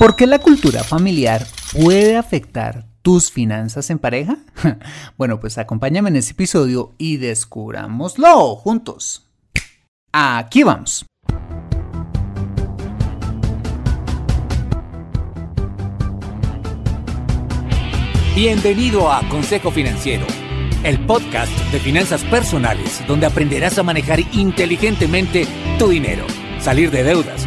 ¿Por qué la cultura familiar puede afectar tus finanzas en pareja? Bueno, pues acompáñame en este episodio y descubrámoslo juntos. Aquí vamos. Bienvenido a Consejo Financiero, el podcast de finanzas personales donde aprenderás a manejar inteligentemente tu dinero, salir de deudas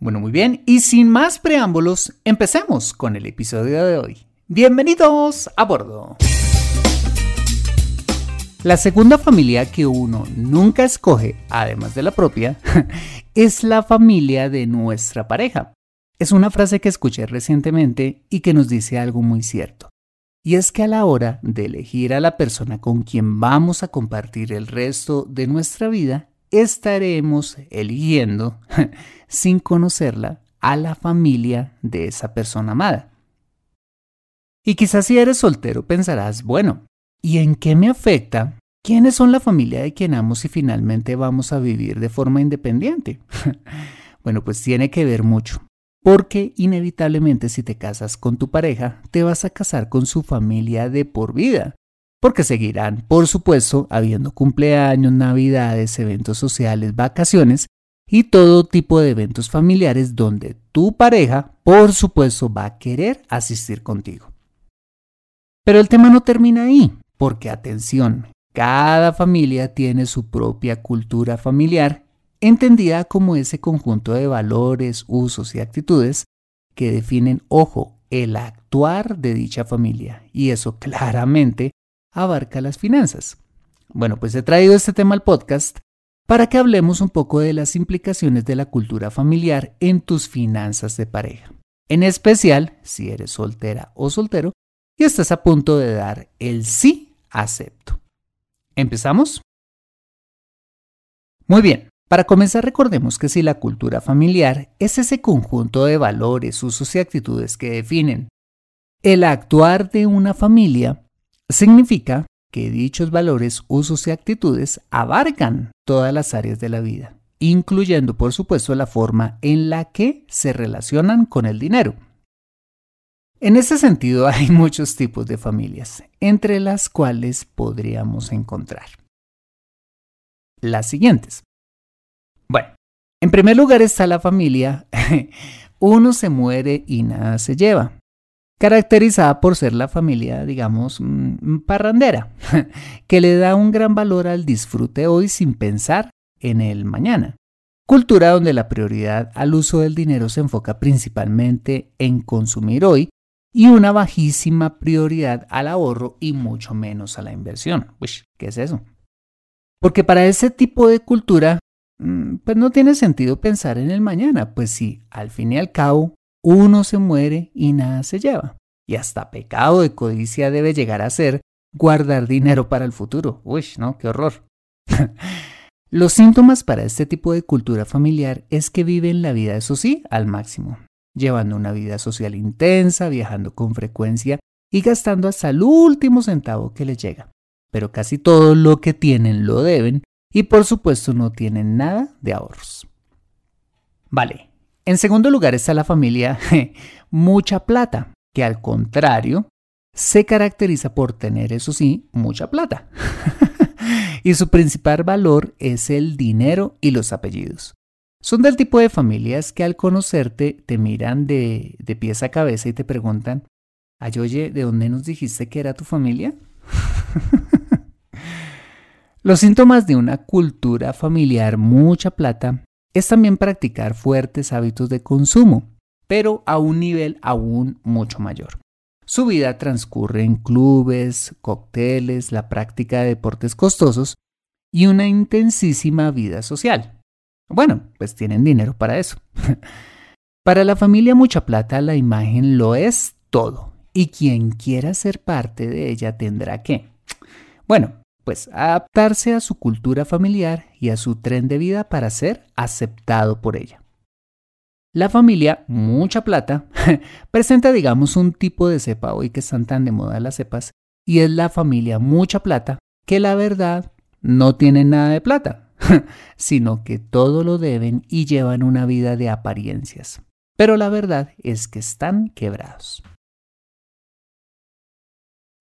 Bueno, muy bien, y sin más preámbulos, empecemos con el episodio de hoy. Bienvenidos a bordo. La segunda familia que uno nunca escoge, además de la propia, es la familia de nuestra pareja. Es una frase que escuché recientemente y que nos dice algo muy cierto. Y es que a la hora de elegir a la persona con quien vamos a compartir el resto de nuestra vida, estaremos eligiendo, sin conocerla, a la familia de esa persona amada. Y quizás si eres soltero pensarás, bueno, ¿y en qué me afecta? ¿Quiénes son la familia de quien amo si finalmente vamos a vivir de forma independiente? bueno, pues tiene que ver mucho, porque inevitablemente si te casas con tu pareja, te vas a casar con su familia de por vida porque seguirán, por supuesto, habiendo cumpleaños, navidades, eventos sociales, vacaciones y todo tipo de eventos familiares donde tu pareja, por supuesto, va a querer asistir contigo. Pero el tema no termina ahí, porque atención, cada familia tiene su propia cultura familiar, entendida como ese conjunto de valores, usos y actitudes que definen, ojo, el actuar de dicha familia. Y eso claramente abarca las finanzas. Bueno, pues he traído este tema al podcast para que hablemos un poco de las implicaciones de la cultura familiar en tus finanzas de pareja. En especial si eres soltera o soltero y estás a punto de dar el sí acepto. ¿Empezamos? Muy bien, para comenzar recordemos que si la cultura familiar es ese conjunto de valores, usos y actitudes que definen el actuar de una familia, Significa que dichos valores, usos y actitudes abarcan todas las áreas de la vida, incluyendo por supuesto la forma en la que se relacionan con el dinero. En ese sentido hay muchos tipos de familias, entre las cuales podríamos encontrar las siguientes. Bueno, en primer lugar está la familia, uno se muere y nada se lleva caracterizada por ser la familia, digamos, mm, parrandera, que le da un gran valor al disfrute hoy sin pensar en el mañana. Cultura donde la prioridad al uso del dinero se enfoca principalmente en consumir hoy y una bajísima prioridad al ahorro y mucho menos a la inversión. ¿qué es eso? Porque para ese tipo de cultura, mm, pues no tiene sentido pensar en el mañana, pues si al fin y al cabo uno se muere y nada se lleva. Y hasta pecado de codicia debe llegar a ser guardar dinero para el futuro. Uy, no, qué horror. Los síntomas para este tipo de cultura familiar es que viven la vida, eso sí, al máximo, llevando una vida social intensa, viajando con frecuencia y gastando hasta el último centavo que les llega. Pero casi todo lo que tienen lo deben y por supuesto no tienen nada de ahorros. Vale, en segundo lugar está la familia mucha plata, que al contrario se caracteriza por tener, eso sí, mucha plata. y su principal valor es el dinero y los apellidos. Son del tipo de familias que al conocerte te miran de, de pies a cabeza y te preguntan, Ay, oye, ¿de dónde nos dijiste que era tu familia? Los síntomas de una cultura familiar mucha plata es también practicar fuertes hábitos de consumo, pero a un nivel aún mucho mayor. Su vida transcurre en clubes, cócteles, la práctica de deportes costosos y una intensísima vida social. Bueno, pues tienen dinero para eso. para la familia mucha plata la imagen lo es todo y quien quiera ser parte de ella tendrá que, bueno, pues adaptarse a su cultura familiar y a su tren de vida para ser aceptado por ella. La familia Mucha Plata presenta, digamos, un tipo de cepa hoy que están tan de moda las cepas, y es la familia Mucha Plata, que la verdad no tiene nada de plata, sino que todo lo deben y llevan una vida de apariencias. Pero la verdad es que están quebrados.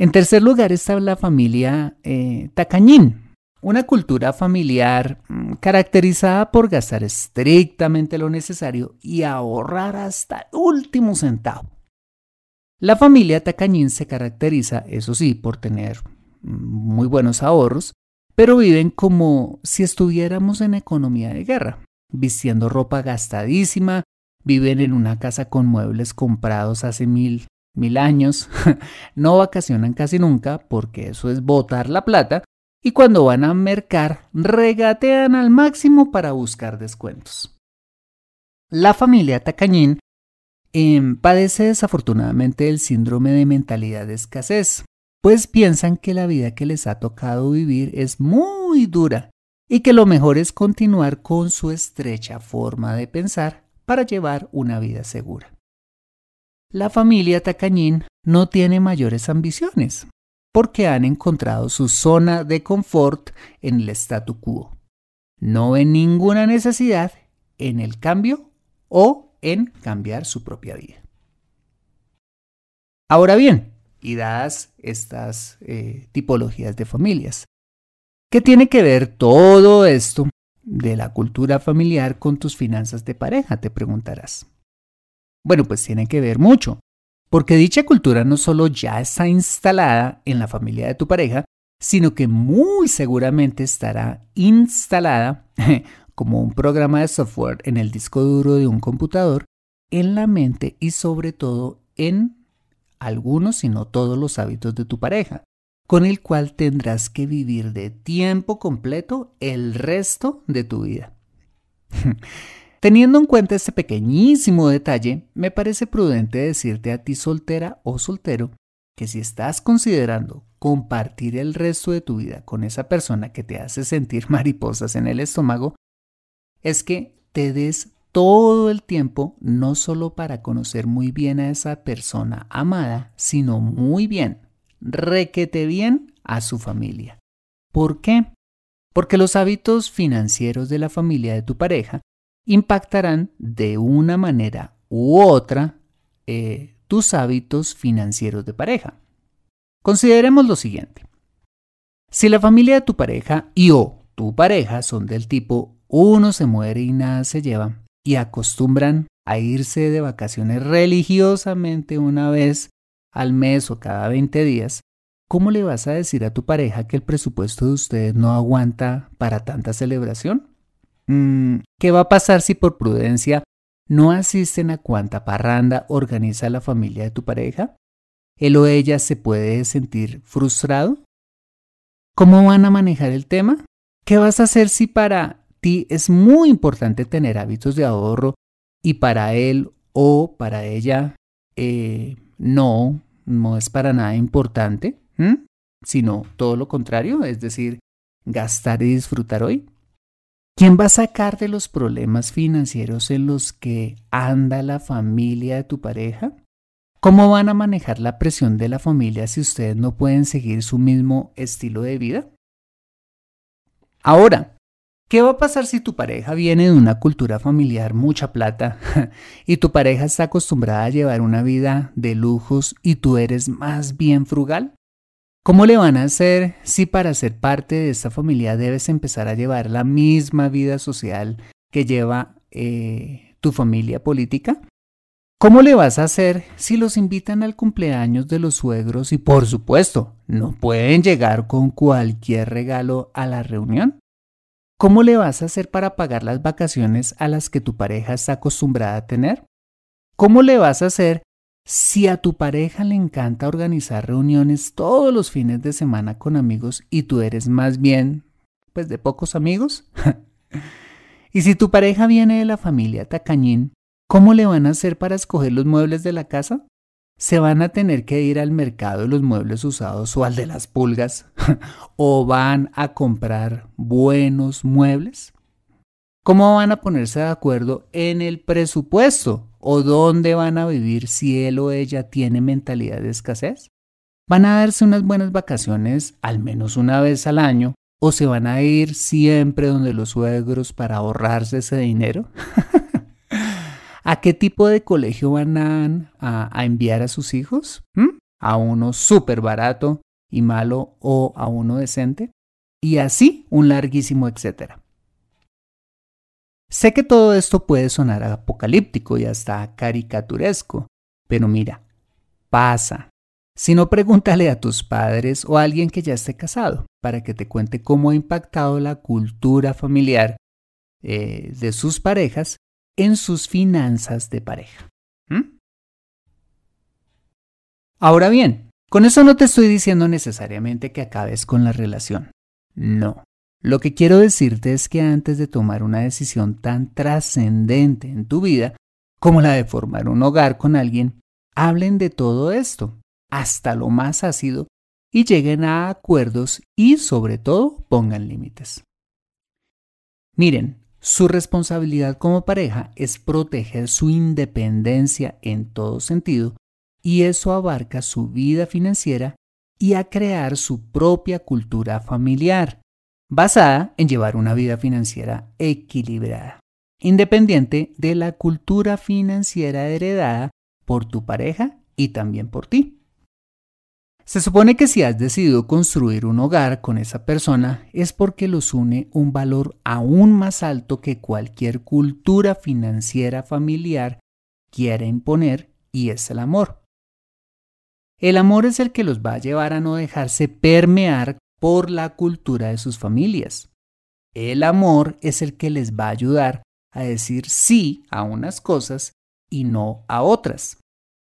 En tercer lugar está la familia eh, Tacañín, una cultura familiar mm, caracterizada por gastar estrictamente lo necesario y ahorrar hasta el último centavo. La familia Tacañín se caracteriza, eso sí, por tener mm, muy buenos ahorros, pero viven como si estuviéramos en economía de guerra, vistiendo ropa gastadísima, viven en una casa con muebles comprados hace mil mil años, no vacacionan casi nunca porque eso es botar la plata y cuando van a mercar regatean al máximo para buscar descuentos. La familia Tacañín em, padece desafortunadamente el síndrome de mentalidad de escasez, pues piensan que la vida que les ha tocado vivir es muy dura y que lo mejor es continuar con su estrecha forma de pensar para llevar una vida segura. La familia Tacañín no tiene mayores ambiciones, porque han encontrado su zona de confort en el statu quo. No ven ninguna necesidad en el cambio o en cambiar su propia vida. Ahora bien, y dadas estas eh, tipologías de familias, ¿qué tiene que ver todo esto de la cultura familiar con tus finanzas de pareja? Te preguntarás. Bueno, pues tiene que ver mucho, porque dicha cultura no solo ya está instalada en la familia de tu pareja, sino que muy seguramente estará instalada como un programa de software en el disco duro de un computador, en la mente y sobre todo en algunos, si no todos los hábitos de tu pareja, con el cual tendrás que vivir de tiempo completo el resto de tu vida. Teniendo en cuenta este pequeñísimo detalle, me parece prudente decirte a ti soltera o soltero que si estás considerando compartir el resto de tu vida con esa persona que te hace sentir mariposas en el estómago, es que te des todo el tiempo no solo para conocer muy bien a esa persona amada, sino muy bien, requete bien a su familia. ¿Por qué? Porque los hábitos financieros de la familia de tu pareja impactarán de una manera u otra eh, tus hábitos financieros de pareja. Consideremos lo siguiente. Si la familia de tu pareja y o tu pareja son del tipo uno se muere y nada se lleva y acostumbran a irse de vacaciones religiosamente una vez al mes o cada 20 días, ¿cómo le vas a decir a tu pareja que el presupuesto de ustedes no aguanta para tanta celebración? Mm, ¿Qué va a pasar si por prudencia no asisten a cuanta parranda organiza la familia de tu pareja? ¿Él o ella se puede sentir frustrado? ¿Cómo van a manejar el tema? ¿Qué vas a hacer si para ti es muy importante tener hábitos de ahorro y para él o para ella eh, no, no es para nada importante, sino todo lo contrario, es decir, gastar y disfrutar hoy? ¿Quién va a sacar de los problemas financieros en los que anda la familia de tu pareja? ¿Cómo van a manejar la presión de la familia si ustedes no pueden seguir su mismo estilo de vida? Ahora, ¿qué va a pasar si tu pareja viene de una cultura familiar mucha plata y tu pareja está acostumbrada a llevar una vida de lujos y tú eres más bien frugal? ¿Cómo le van a hacer si para ser parte de esta familia debes empezar a llevar la misma vida social que lleva eh, tu familia política? ¿Cómo le vas a hacer si los invitan al cumpleaños de los suegros y por supuesto no pueden llegar con cualquier regalo a la reunión? ¿Cómo le vas a hacer para pagar las vacaciones a las que tu pareja está acostumbrada a tener? ¿Cómo le vas a hacer si a tu pareja le encanta organizar reuniones todos los fines de semana con amigos y tú eres más bien, pues de pocos amigos. y si tu pareja viene de la familia tacañín, ¿cómo le van a hacer para escoger los muebles de la casa? ¿Se van a tener que ir al mercado de los muebles usados o al de las pulgas? ¿O van a comprar buenos muebles? ¿Cómo van a ponerse de acuerdo en el presupuesto? ¿O dónde van a vivir si él o ella tiene mentalidad de escasez? ¿Van a darse unas buenas vacaciones al menos una vez al año? ¿O se van a ir siempre donde los suegros para ahorrarse ese dinero? ¿A qué tipo de colegio van a, enviar a sus hijos? ¿Mm? ¿A uno súper barato y malo o a uno decente? Y así un larguísimo etcétera. Sé que todo esto puede sonar apocalíptico y hasta caricaturesco, pero mira, pasa. Si no, pregúntale a tus padres o a alguien que ya esté casado para que te cuente cómo ha impactado la cultura familiar eh, de sus parejas en sus finanzas de pareja. Ahora bien, con eso no te estoy diciendo necesariamente que acabes con la relación. No. Lo que quiero decirte es que antes de tomar una decisión tan trascendente en tu vida como la de formar un hogar con alguien, hablen de todo esto, hasta lo más ácido, y lleguen a acuerdos y sobre todo pongan límites. Miren, su responsabilidad como pareja es proteger su independencia en todo sentido y eso abarca su vida financiera y a crear su propia cultura familiar basada en llevar una vida financiera equilibrada, independiente de la cultura financiera heredada por tu pareja y también por ti. Se supone que si has decidido construir un hogar con esa persona es porque los une un valor aún más alto que cualquier cultura financiera familiar quiera imponer y es el amor. El amor es el que los va a llevar a no dejarse permear por la cultura de sus familias. El amor es el que les va a ayudar a decir sí a unas cosas y no a otras.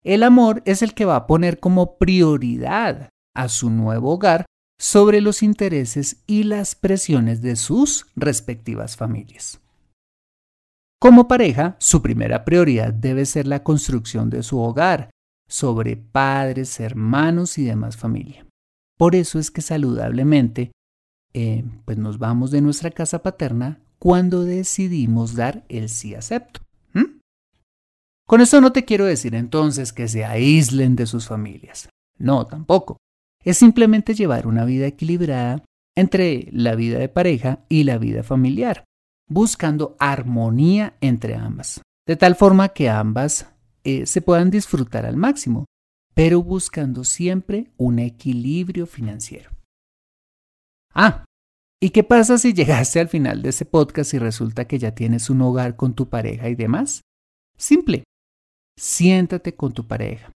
El amor es el que va a poner como prioridad a su nuevo hogar sobre los intereses y las presiones de sus respectivas familias. Como pareja, su primera prioridad debe ser la construcción de su hogar, sobre padres, hermanos y demás familia. Por eso es que saludablemente, eh, pues nos vamos de nuestra casa paterna cuando decidimos dar el sí acepto. Con eso no te quiero decir entonces que se aíslen de sus familias. No, tampoco. Es simplemente llevar una vida equilibrada entre la vida de pareja y la vida familiar, buscando armonía entre ambas, de tal forma que ambas eh, se puedan disfrutar al máximo pero buscando siempre un equilibrio financiero. Ah, ¿y qué pasa si llegaste al final de ese podcast y resulta que ya tienes un hogar con tu pareja y demás? Simple. Siéntate con tu pareja.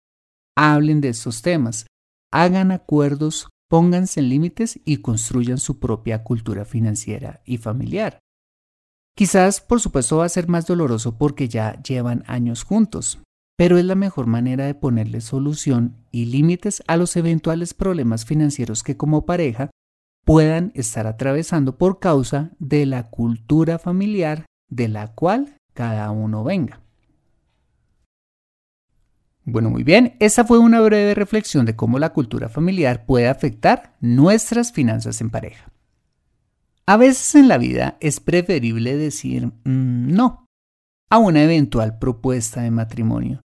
Hablen de estos temas. Hagan acuerdos, pónganse en límites y construyan su propia cultura financiera y familiar. Quizás, por supuesto, va a ser más doloroso porque ya llevan años juntos, pero es la mejor manera de ponerle solución y límites a los eventuales problemas financieros que como pareja puedan estar atravesando por causa de la cultura familiar de la cual cada uno venga. Bueno, muy bien, esa fue una breve reflexión de cómo la cultura familiar puede afectar nuestras finanzas en pareja. A veces en la vida es preferible decir mm, no a una eventual propuesta de matrimonio,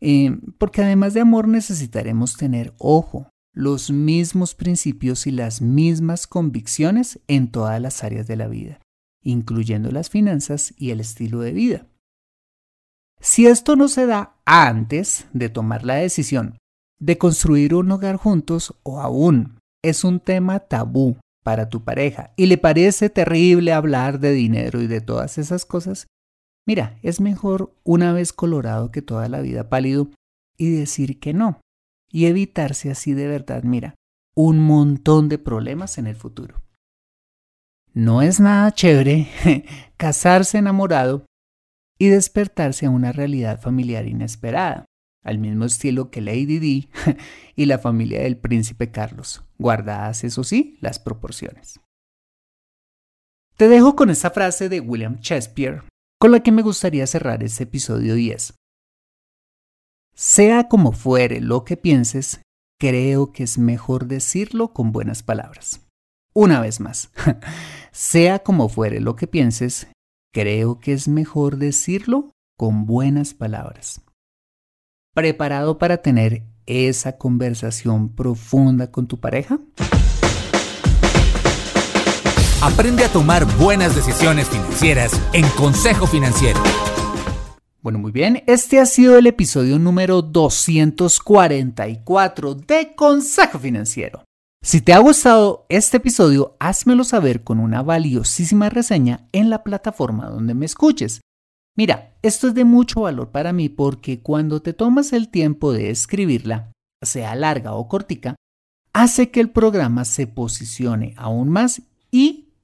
eh, porque además de amor necesitaremos tener ojo, los mismos principios y las mismas convicciones en todas las áreas de la vida, incluyendo las finanzas y el estilo de vida. Si esto no se da antes de tomar la decisión de construir un hogar juntos o aún es un tema tabú para tu pareja y le parece terrible hablar de dinero y de todas esas cosas, mira, es mejor una vez colorado que toda la vida pálido y decir que no y evitarse así de verdad, mira, un montón de problemas en el futuro. No es nada chévere casarse enamorado y despertarse a una realidad familiar inesperada, al mismo estilo que Lady Di y la familia del príncipe Carlos, guardadas, eso sí, las proporciones. Te dejo con esta frase de William Shakespeare, con la que me gustaría cerrar este episodio 10. Sea como fuere lo que pienses, creo que es mejor decirlo con buenas palabras. Una vez más, sea como fuere lo que pienses, creo que es mejor decirlo con buenas palabras. ¿Preparado para tener esa conversación profunda con tu pareja? Aprende a tomar buenas decisiones financieras en Consejo Financiero. Bueno, muy bien, este ha sido el episodio número 244 de Consejo Financiero. Si te ha gustado este episodio, házmelo saber con una valiosísima reseña en la plataforma donde me escuches. Mira, esto es de mucho valor para mí porque cuando te tomas el tiempo de escribirla, sea larga o cortica, hace que el programa se posicione aún más y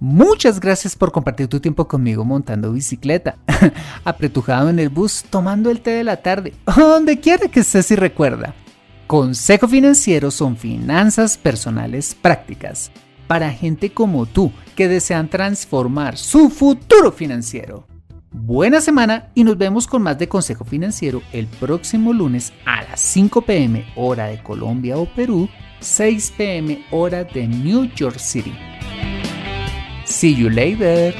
Muchas gracias por compartir tu tiempo conmigo montando bicicleta, apretujado en el bus, tomando el té de la tarde, donde quiera que estés y recuerda. Consejo Financiero son finanzas personales prácticas para gente como tú que desean transformar su futuro financiero. Buena semana y nos vemos con más de Consejo Financiero el próximo lunes a las 5 pm hora de Colombia o Perú, 6 pm hora de New York City. See you later.